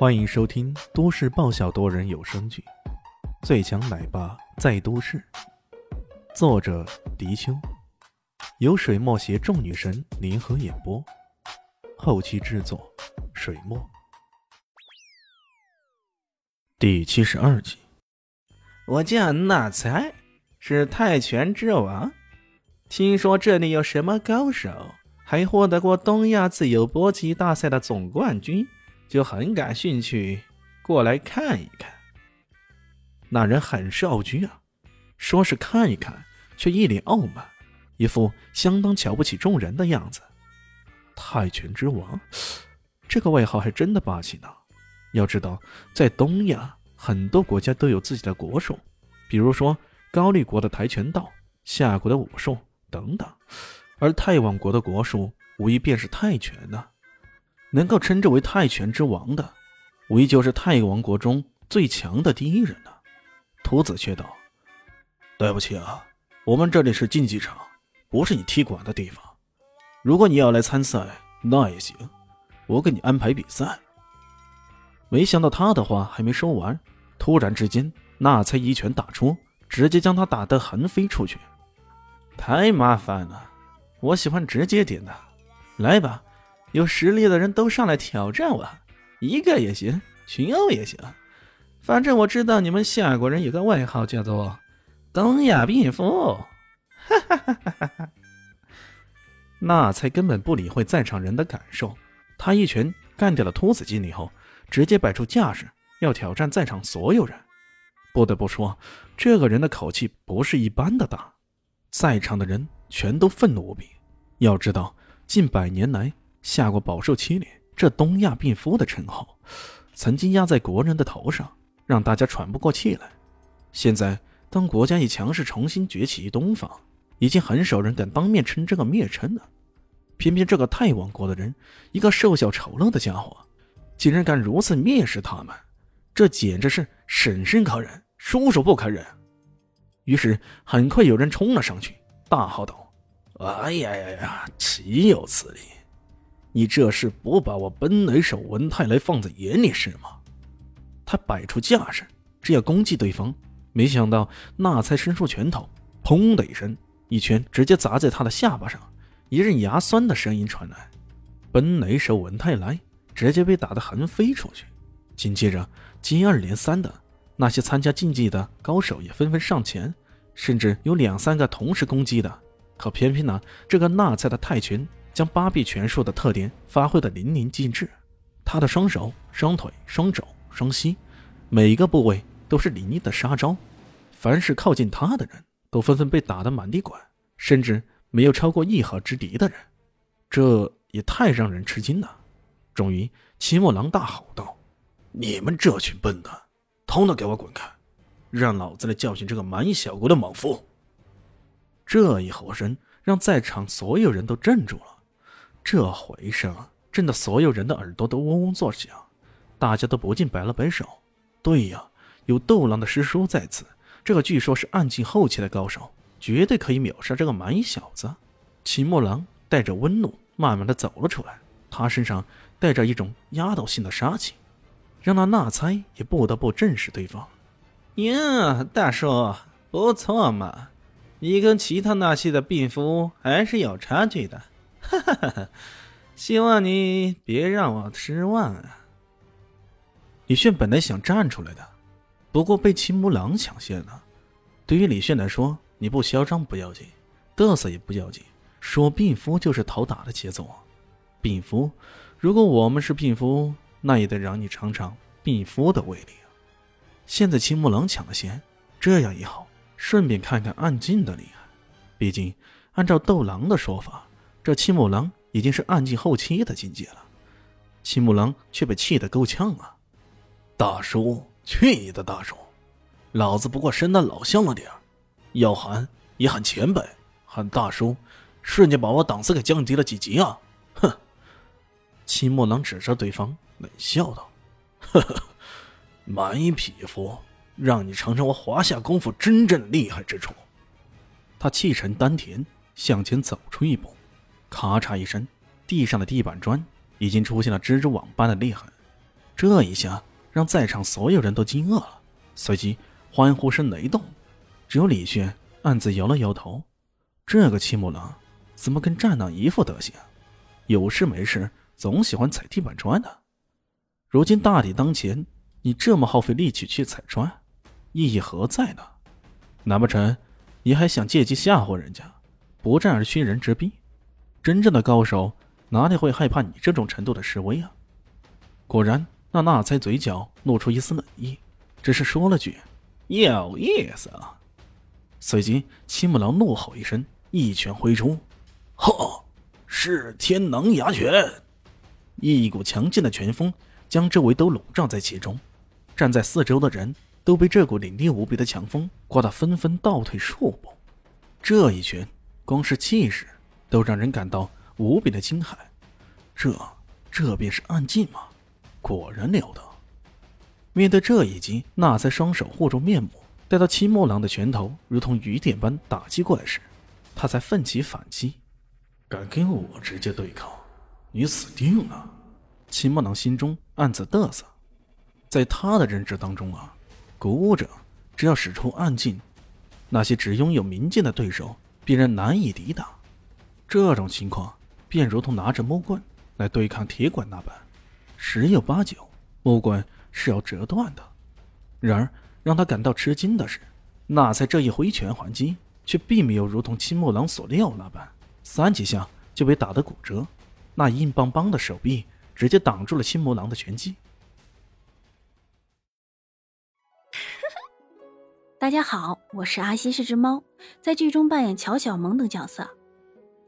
欢迎收听都市爆笑多人有声剧《最强奶爸在都市》，作者：迪秋，由水墨携众女神联合演播，后期制作：水墨。第七十二集，我叫纳才，是泰拳之王。听说这里有什么高手，还获得过东亚自由搏击大赛的总冠军。就很感兴趣，过来看一看。那人很是傲居啊，说是看一看，却一脸傲慢，一副相当瞧不起众人的样子。泰拳之王，这个外号还真的霸气呢。要知道，在东亚很多国家都有自己的国术，比如说高丽国的跆拳道、夏国的武术等等，而泰王国的国术无疑便是泰拳呢。能够称之为泰拳之王的，无疑就是泰王国中最强的第一人了。屠子却道：“对不起啊，我们这里是竞技场，不是你踢馆的地方。如果你要来参赛，那也行，我给你安排比赛。”没想到他的话还没说完，突然之间，那才一拳打出，直接将他打得横飞出去。太麻烦了，我喜欢直接点的，来吧。有实力的人都上来挑战我，一个也行，群殴也行。反正我知道你们夏国人有个外号叫做“东亚病夫”。哈哈哈哈哈哈！那才根本不理会在场人的感受，他一拳干掉了秃子经理后，直接摆出架势要挑战在场所有人。不得不说，这个人的口气不是一般的大，在场的人全都愤怒无比。要知道，近百年来。夏国饱受欺凌，这“东亚病夫”的称号曾经压在国人的头上，让大家喘不过气来。现在，当国家以强势重新崛起于东方，已经很少人敢当面称这个蔑称了。偏偏这个泰王国的人，一个瘦小丑陋的家伙，竟然敢如此蔑视他们，这简直是婶婶可忍，叔叔不可忍。于是，很快有人冲了上去，大号道：“哎呀呀呀，岂有此理！”你这是不把我本雷手文泰来放在眼里是吗？他摆出架势，只要攻击对方。没想到那才伸出拳头，砰的一声，一拳直接砸在他的下巴上，一阵牙酸的声音传来。本雷手文泰来直接被打得横飞出去。紧接着，接二连三的那些参加竞技的高手也纷纷上前，甚至有两三个同时攻击的。可偏偏呢，这个纳才的泰拳。将八臂拳术的特点发挥的淋漓尽致，他的双手、双腿、双肘、双膝，每一个部位都是凌厉的杀招。凡是靠近他的人，都纷纷被打得满地滚，甚至没有超过一合之敌的人。这也太让人吃惊了。终于，齐木狼大吼道：“你们这群笨蛋，统统给我滚开！让老子来教训这个蛮夷小国的莽夫！”这一吼声让在场所有人都镇住了。这回声震得所有人的耳朵都嗡嗡作响，大家都不禁摆了摆手。对呀，有斗狼的师叔在此，这个据说是暗境后期的高手，绝对可以秒杀这个蛮夷小子。秦墨狼带着温怒，慢慢的走了出来，他身上带着一种压倒性的杀气，让那纳猜也不得不正视对方。呀，大叔，不错嘛，你跟其他那些的病夫还是有差距的。哈哈哈哈希望你别让我失望啊！李炫本来想站出来的，不过被秦木狼抢先了。对于李炫来说，你不嚣张不要紧，嘚瑟也不要紧，说病夫就是讨打的节奏啊！病夫，如果我们是病夫，那也得让你尝尝病夫的威力啊！现在秦木狼抢了先，这样也好，顺便看看暗劲的厉害。毕竟，按照斗狼的说法。这七木狼已经是暗境后期的境界了，七木狼却被气得够呛啊！大叔，去你的大叔！老子不过生的老像了点要喊也喊前辈，喊大叔，瞬间把我档次给降低了几级啊！哼！七木狼指着对方冷笑道：“呵呵，蛮夷匹夫，让你尝尝我华夏功夫真正厉害之处。”他气沉丹田，向前走出一步。咔嚓一声，地上的地板砖已经出现了蜘蛛网般的裂痕。这一下让在场所有人都惊愕了，随即欢呼声雷动。只有李炫暗自摇了摇头：“这个七木狼怎么跟战狼一副德行？有事没事总喜欢踩地板砖的。如今大敌当前，你这么耗费力气去踩砖，意义何在呢？难不成你还想借机吓唬人家，不战而屈人之兵？真正的高手哪里会害怕你这种程度的示威啊？”果然，那纳猜嘴角露出一丝冷意，只是说了句：“有意思啊。”随即，七木狼怒吼一声，一拳挥出，“呵，是天狼牙拳！”一股强劲的拳风将周围都笼罩在其中，站在四周的人都被这股凌厉无比的强风刮得纷纷倒退数步。这一拳，光是气势都让人感到无比的惊骇。这，这便是暗劲吗？果然了得！面对这一击，那才双手护住面目。待到青木狼的拳头如同雨点般打击过来时，他才奋起反击。敢跟我直接对抗，你死定了！青木狼心中暗自嘚瑟。在他的认知当中啊，鼓舞者只要使出暗劲，那些只拥有明剑的对手必然难以抵挡。这种情况便如同拿着木棍来对抗铁管那般。十有八九，木棍是要折断的。然而，让他感到吃惊的是，那才这一挥拳还击，却并没有如同青木狼所料那般，三几下就被打得骨折。那硬邦邦的手臂直接挡住了青木狼的拳击。大家好，我是阿西，是只猫，在剧中扮演乔小萌等角色。